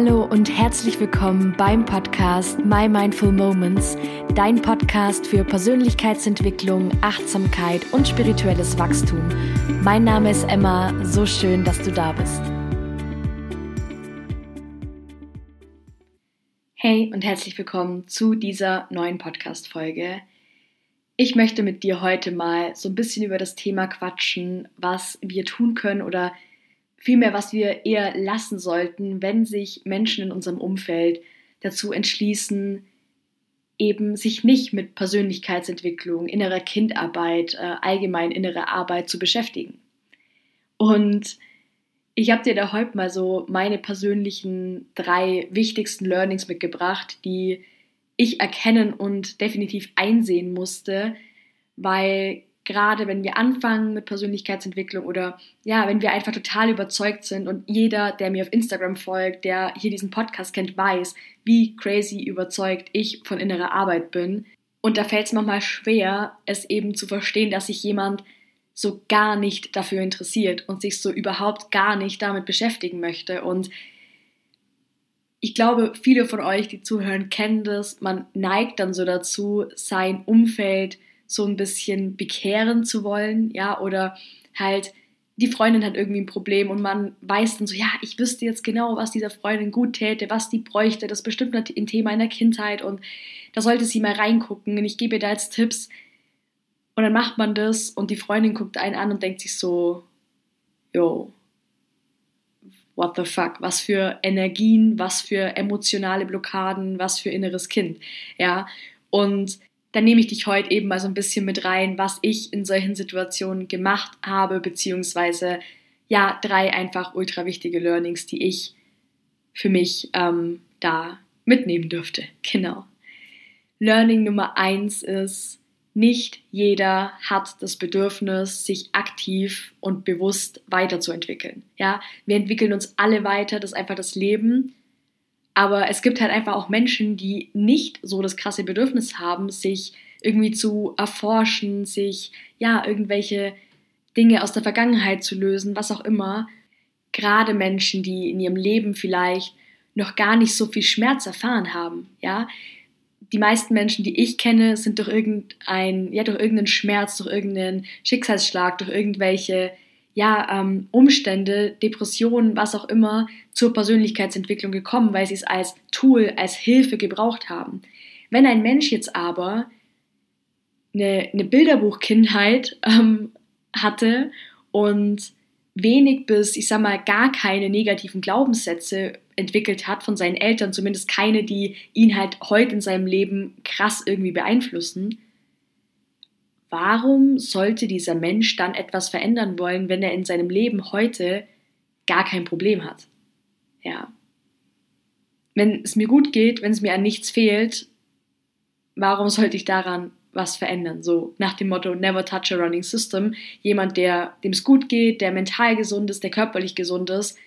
Hallo und herzlich willkommen beim Podcast My Mindful Moments, dein Podcast für Persönlichkeitsentwicklung, Achtsamkeit und spirituelles Wachstum. Mein Name ist Emma, so schön, dass du da bist. Hey und herzlich willkommen zu dieser neuen Podcast-Folge. Ich möchte mit dir heute mal so ein bisschen über das Thema quatschen, was wir tun können oder vielmehr, was wir eher lassen sollten, wenn sich Menschen in unserem Umfeld dazu entschließen, eben sich nicht mit Persönlichkeitsentwicklung, innerer Kindarbeit, äh, allgemein innerer Arbeit zu beschäftigen. Und ich habe dir da heute mal so meine persönlichen drei wichtigsten Learnings mitgebracht, die ich erkennen und definitiv einsehen musste, weil gerade wenn wir anfangen mit Persönlichkeitsentwicklung oder ja, wenn wir einfach total überzeugt sind und jeder, der mir auf Instagram folgt, der hier diesen Podcast kennt, weiß, wie crazy überzeugt ich von innerer Arbeit bin. Und da fällt es manchmal schwer, es eben zu verstehen, dass sich jemand so gar nicht dafür interessiert und sich so überhaupt gar nicht damit beschäftigen möchte. Und ich glaube, viele von euch, die zuhören, kennen das. Man neigt dann so dazu, sein Umfeld so ein bisschen bekehren zu wollen, ja, oder halt die Freundin hat irgendwie ein Problem und man weiß dann so, ja, ich wüsste jetzt genau, was dieser Freundin gut täte, was die bräuchte, das ist bestimmt ein Thema in der Kindheit und da sollte sie mal reingucken und ich gebe ihr da jetzt Tipps. Und dann macht man das und die Freundin guckt einen an und denkt sich so, yo, what the fuck, was für Energien, was für emotionale Blockaden, was für inneres Kind, ja, und dann nehme ich dich heute eben mal so ein bisschen mit rein, was ich in solchen Situationen gemacht habe, beziehungsweise ja, drei einfach ultra wichtige Learnings, die ich für mich ähm, da mitnehmen dürfte. Genau. Learning Nummer eins ist, nicht jeder hat das Bedürfnis, sich aktiv und bewusst weiterzuentwickeln. Ja, wir entwickeln uns alle weiter, das ist einfach das Leben. Aber es gibt halt einfach auch Menschen, die nicht so das krasse Bedürfnis haben, sich irgendwie zu erforschen, sich ja irgendwelche Dinge aus der Vergangenheit zu lösen, was auch immer. Gerade Menschen, die in ihrem Leben vielleicht noch gar nicht so viel Schmerz erfahren haben, ja. Die meisten Menschen, die ich kenne, sind durch irgendein, ja, durch irgendeinen Schmerz, durch irgendeinen Schicksalsschlag, durch irgendwelche ja, ähm, Umstände, Depressionen, was auch immer, zur Persönlichkeitsentwicklung gekommen, weil sie es als Tool, als Hilfe gebraucht haben. Wenn ein Mensch jetzt aber eine, eine Bilderbuchkindheit ähm, hatte und wenig bis, ich sag mal, gar keine negativen Glaubenssätze entwickelt hat von seinen Eltern, zumindest keine, die ihn halt heute in seinem Leben krass irgendwie beeinflussen, warum sollte dieser Mensch dann etwas verändern wollen, wenn er in seinem Leben heute gar kein Problem hat? Ja. Wenn es mir gut geht, wenn es mir an nichts fehlt, warum sollte ich daran was verändern? So nach dem Motto Never touch a running system. Jemand, der dem es gut geht, der mental gesund ist, der körperlich gesund ist,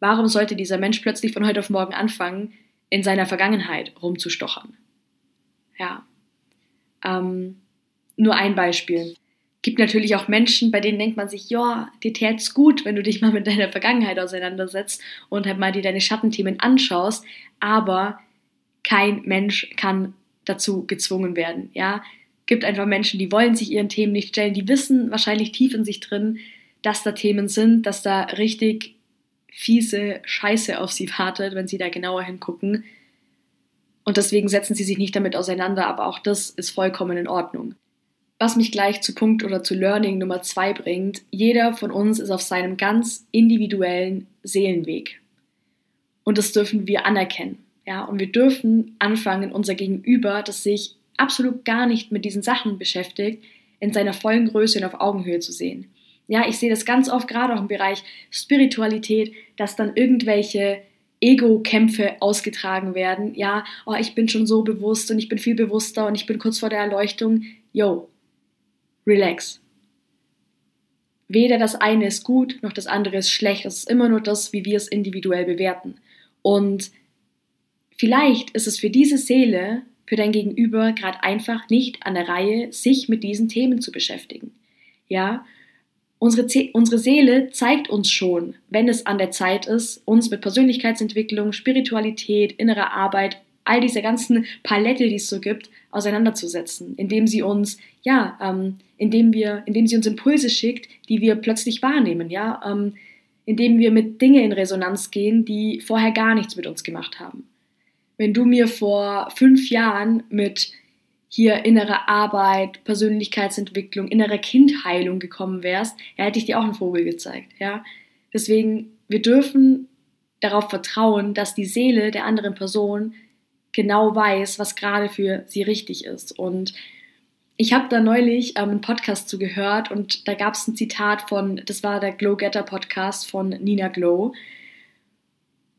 warum sollte dieser Mensch plötzlich von heute auf morgen anfangen, in seiner Vergangenheit rumzustochern? Ja. Ähm, nur ein Beispiel. Gibt natürlich auch Menschen, bei denen denkt man sich, ja, dir tät's gut, wenn du dich mal mit deiner Vergangenheit auseinandersetzt und halt mal dir deine Schattenthemen anschaust, aber kein Mensch kann dazu gezwungen werden, ja. Gibt einfach Menschen, die wollen sich ihren Themen nicht stellen, die wissen wahrscheinlich tief in sich drin, dass da Themen sind, dass da richtig fiese Scheiße auf sie wartet, wenn sie da genauer hingucken. Und deswegen setzen sie sich nicht damit auseinander, aber auch das ist vollkommen in Ordnung. Was mich gleich zu Punkt oder zu Learning Nummer zwei bringt, jeder von uns ist auf seinem ganz individuellen Seelenweg. Und das dürfen wir anerkennen. Ja, und wir dürfen anfangen, unser Gegenüber, das sich absolut gar nicht mit diesen Sachen beschäftigt, in seiner vollen Größe und auf Augenhöhe zu sehen. Ja, ich sehe das ganz oft gerade auch im Bereich Spiritualität, dass dann irgendwelche Ego-Kämpfe ausgetragen werden. Ja, oh, ich bin schon so bewusst und ich bin viel bewusster und ich bin kurz vor der Erleuchtung. Yo, relax. Weder das eine ist gut, noch das andere ist schlecht. Es ist immer nur das, wie wir es individuell bewerten. Und vielleicht ist es für diese Seele, für dein Gegenüber gerade einfach nicht an der Reihe, sich mit diesen Themen zu beschäftigen. Ja, Unsere, unsere Seele zeigt uns schon, wenn es an der Zeit ist, uns mit Persönlichkeitsentwicklung, Spiritualität, innerer Arbeit, all diese ganzen Palette, die es so gibt, auseinanderzusetzen, indem sie uns, ja, ähm, indem wir, indem sie uns Impulse schickt, die wir plötzlich wahrnehmen, ja, ähm, indem wir mit Dingen in Resonanz gehen, die vorher gar nichts mit uns gemacht haben. Wenn du mir vor fünf Jahren mit hier innere Arbeit, Persönlichkeitsentwicklung, innere Kindheilung gekommen wärst, ja, hätte ich dir auch einen Vogel gezeigt, ja. Deswegen, wir dürfen darauf vertrauen, dass die Seele der anderen Person genau weiß, was gerade für sie richtig ist. Und ich habe da neulich ähm, einen Podcast zugehört und da gab es ein Zitat von, das war der Glow Getter Podcast von Nina Glow.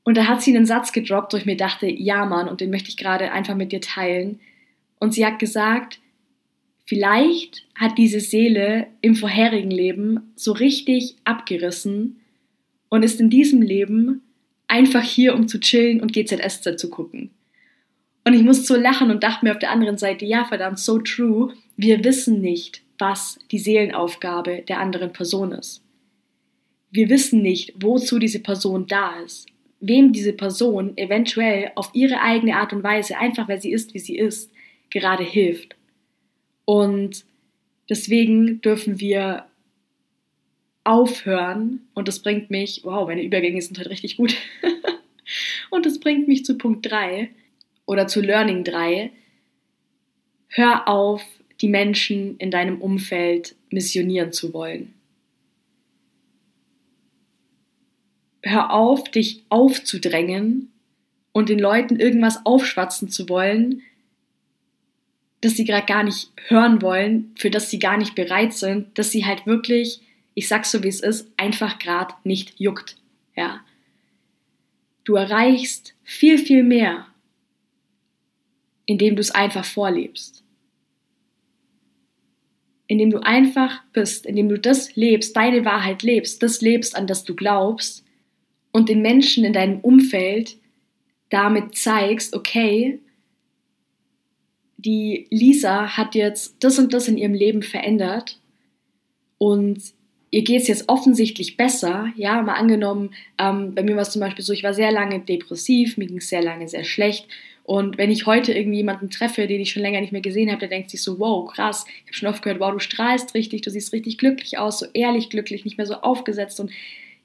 Und da hat sie einen Satz gedroppt, wo ich mir dachte, ja Mann, und den möchte ich gerade einfach mit dir teilen. Und sie hat gesagt, vielleicht hat diese Seele im vorherigen Leben so richtig abgerissen und ist in diesem Leben einfach hier, um zu chillen und GZSZ zu gucken. Und ich musste so lachen und dachte mir auf der anderen Seite, ja, verdammt, so true. Wir wissen nicht, was die Seelenaufgabe der anderen Person ist. Wir wissen nicht, wozu diese Person da ist, wem diese Person eventuell auf ihre eigene Art und Weise, einfach weil sie ist, wie sie ist, gerade hilft. Und deswegen dürfen wir aufhören, und das bringt mich, wow, meine Übergänge sind heute richtig gut, und das bringt mich zu Punkt 3 oder zu Learning 3. Hör auf, die Menschen in deinem Umfeld missionieren zu wollen. Hör auf, dich aufzudrängen und den Leuten irgendwas aufschwatzen zu wollen, das sie gerade gar nicht hören wollen, für das sie gar nicht bereit sind, dass sie halt wirklich, ich sag's so wie es ist, einfach gerade nicht juckt. Ja. Du erreichst viel, viel mehr, indem du es einfach vorlebst. Indem du einfach bist, indem du das lebst, deine Wahrheit lebst, das lebst, an das du glaubst und den Menschen in deinem Umfeld damit zeigst, okay, die Lisa hat jetzt das und das in ihrem Leben verändert und ihr geht es jetzt offensichtlich besser. Ja, mal angenommen, ähm, bei mir war es zum Beispiel so, ich war sehr lange depressiv, mir ging es sehr lange sehr schlecht. Und wenn ich heute irgendwie jemanden treffe, den ich schon länger nicht mehr gesehen habe, der denkt sich so, wow, krass, ich habe schon oft gehört, wow, du strahlst richtig, du siehst richtig glücklich aus, so ehrlich glücklich, nicht mehr so aufgesetzt und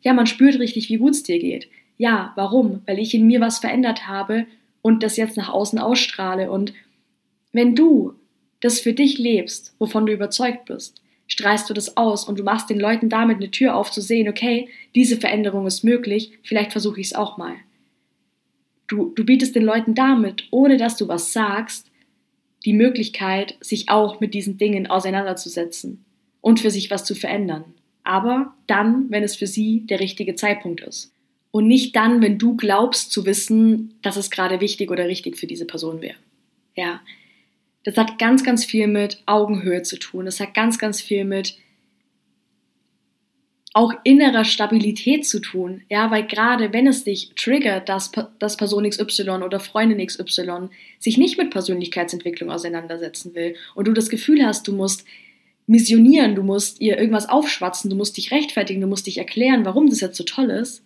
ja, man spürt richtig, wie gut es dir geht. Ja, warum? Weil ich in mir was verändert habe und das jetzt nach außen ausstrahle und wenn du das für dich lebst, wovon du überzeugt bist, strahlst du das aus und du machst den Leuten damit eine Tür auf zu sehen, okay, diese Veränderung ist möglich, vielleicht versuche ich es auch mal. Du, du bietest den Leuten damit, ohne dass du was sagst, die Möglichkeit, sich auch mit diesen Dingen auseinanderzusetzen und für sich was zu verändern. Aber dann, wenn es für sie der richtige Zeitpunkt ist. Und nicht dann, wenn du glaubst zu wissen, dass es gerade wichtig oder richtig für diese Person wäre. Ja, das hat ganz, ganz viel mit Augenhöhe zu tun. Das hat ganz, ganz viel mit auch innerer Stabilität zu tun. Ja, weil gerade wenn es dich triggert, dass, dass Person XY oder Freundin XY sich nicht mit Persönlichkeitsentwicklung auseinandersetzen will und du das Gefühl hast, du musst missionieren, du musst ihr irgendwas aufschwatzen, du musst dich rechtfertigen, du musst dich erklären, warum das jetzt so toll ist,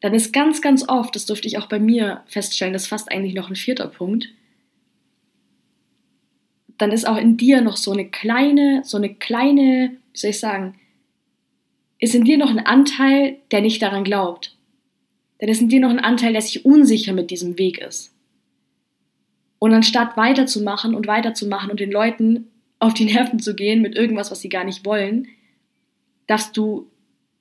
dann ist ganz, ganz oft, das durfte ich auch bei mir feststellen, das ist fast eigentlich noch ein vierter Punkt, dann ist auch in dir noch so eine kleine, so eine kleine, wie soll ich sagen, ist in dir noch ein Anteil, der nicht daran glaubt. Dann ist in dir noch ein Anteil, der sich unsicher mit diesem Weg ist. Und anstatt weiterzumachen und weiterzumachen und den Leuten auf die Nerven zu gehen mit irgendwas, was sie gar nicht wollen, darfst du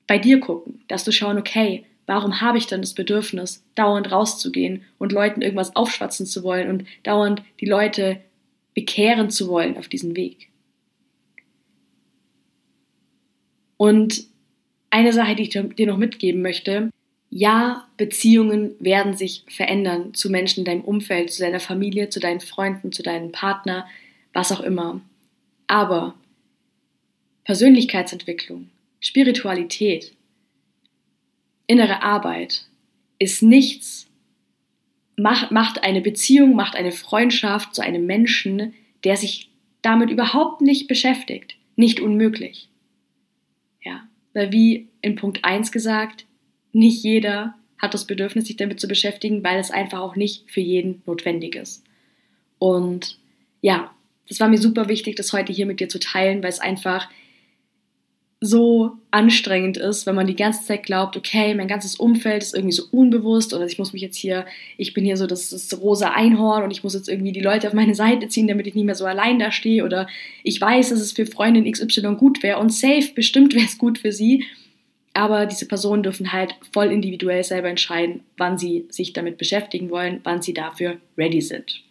bei dir gucken, darfst du schauen, okay, Warum habe ich dann das Bedürfnis, dauernd rauszugehen und Leuten irgendwas aufschwatzen zu wollen und dauernd die Leute bekehren zu wollen auf diesen Weg? Und eine Sache, die ich dir noch mitgeben möchte, ja, Beziehungen werden sich verändern zu Menschen in deinem Umfeld, zu deiner Familie, zu deinen Freunden, zu deinem Partner, was auch immer. Aber Persönlichkeitsentwicklung, Spiritualität, innere Arbeit ist nichts, macht, macht eine Beziehung, macht eine Freundschaft zu einem Menschen, der sich damit überhaupt nicht beschäftigt, nicht unmöglich. Ja, weil wie in Punkt 1 gesagt, nicht jeder hat das Bedürfnis, sich damit zu beschäftigen, weil es einfach auch nicht für jeden notwendig ist. Und ja, das war mir super wichtig, das heute hier mit dir zu teilen, weil es einfach so anstrengend ist, wenn man die ganze Zeit glaubt, okay, mein ganzes Umfeld ist irgendwie so unbewusst oder ich muss mich jetzt hier, ich bin hier so das, das rosa Einhorn und ich muss jetzt irgendwie die Leute auf meine Seite ziehen, damit ich nicht mehr so allein da stehe oder ich weiß, dass es für Freundin XY gut wäre und safe, bestimmt wäre es gut für sie, aber diese Personen dürfen halt voll individuell selber entscheiden, wann sie sich damit beschäftigen wollen, wann sie dafür ready sind.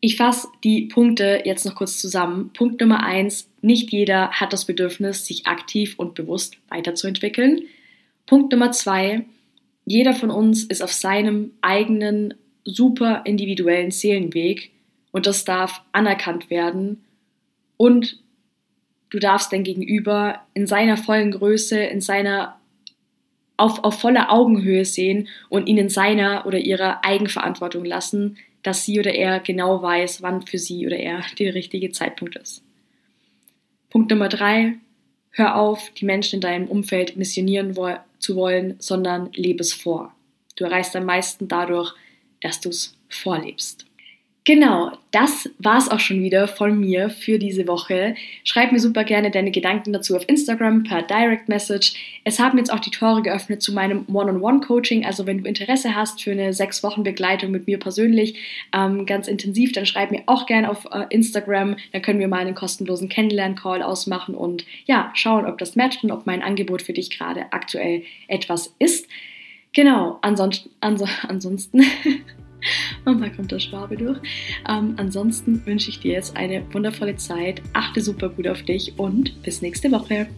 Ich fasse die Punkte jetzt noch kurz zusammen. Punkt Nummer eins: Nicht jeder hat das Bedürfnis, sich aktiv und bewusst weiterzuentwickeln. Punkt Nummer zwei, jeder von uns ist auf seinem eigenen, super individuellen Seelenweg und das darf anerkannt werden und du darfst dein Gegenüber in seiner vollen Größe, in seiner auf, auf voller Augenhöhe sehen und ihn in seiner oder ihrer Eigenverantwortung lassen, dass sie oder er genau weiß, wann für sie oder er der richtige Zeitpunkt ist. Punkt Nummer drei, hör auf, die Menschen in deinem Umfeld missionieren wo zu wollen, sondern lebe es vor. Du erreichst am meisten dadurch, dass du es vorlebst. Genau, das war's auch schon wieder von mir für diese Woche. Schreib mir super gerne deine Gedanken dazu auf Instagram per Direct Message. Es haben jetzt auch die Tore geöffnet zu meinem One-on-One-Coaching. Also wenn du Interesse hast für eine sechs Wochen Begleitung mit mir persönlich, ähm, ganz intensiv, dann schreib mir auch gerne auf äh, Instagram. Dann können wir mal einen kostenlosen Kennenlern-Call ausmachen und ja, schauen, ob das matcht und ob mein Angebot für dich gerade aktuell etwas ist. Genau, ansonsten, ansonsten Und da kommt der Schwabe durch. Ähm, ansonsten wünsche ich dir jetzt eine wundervolle Zeit. Achte super gut auf dich und bis nächste Woche.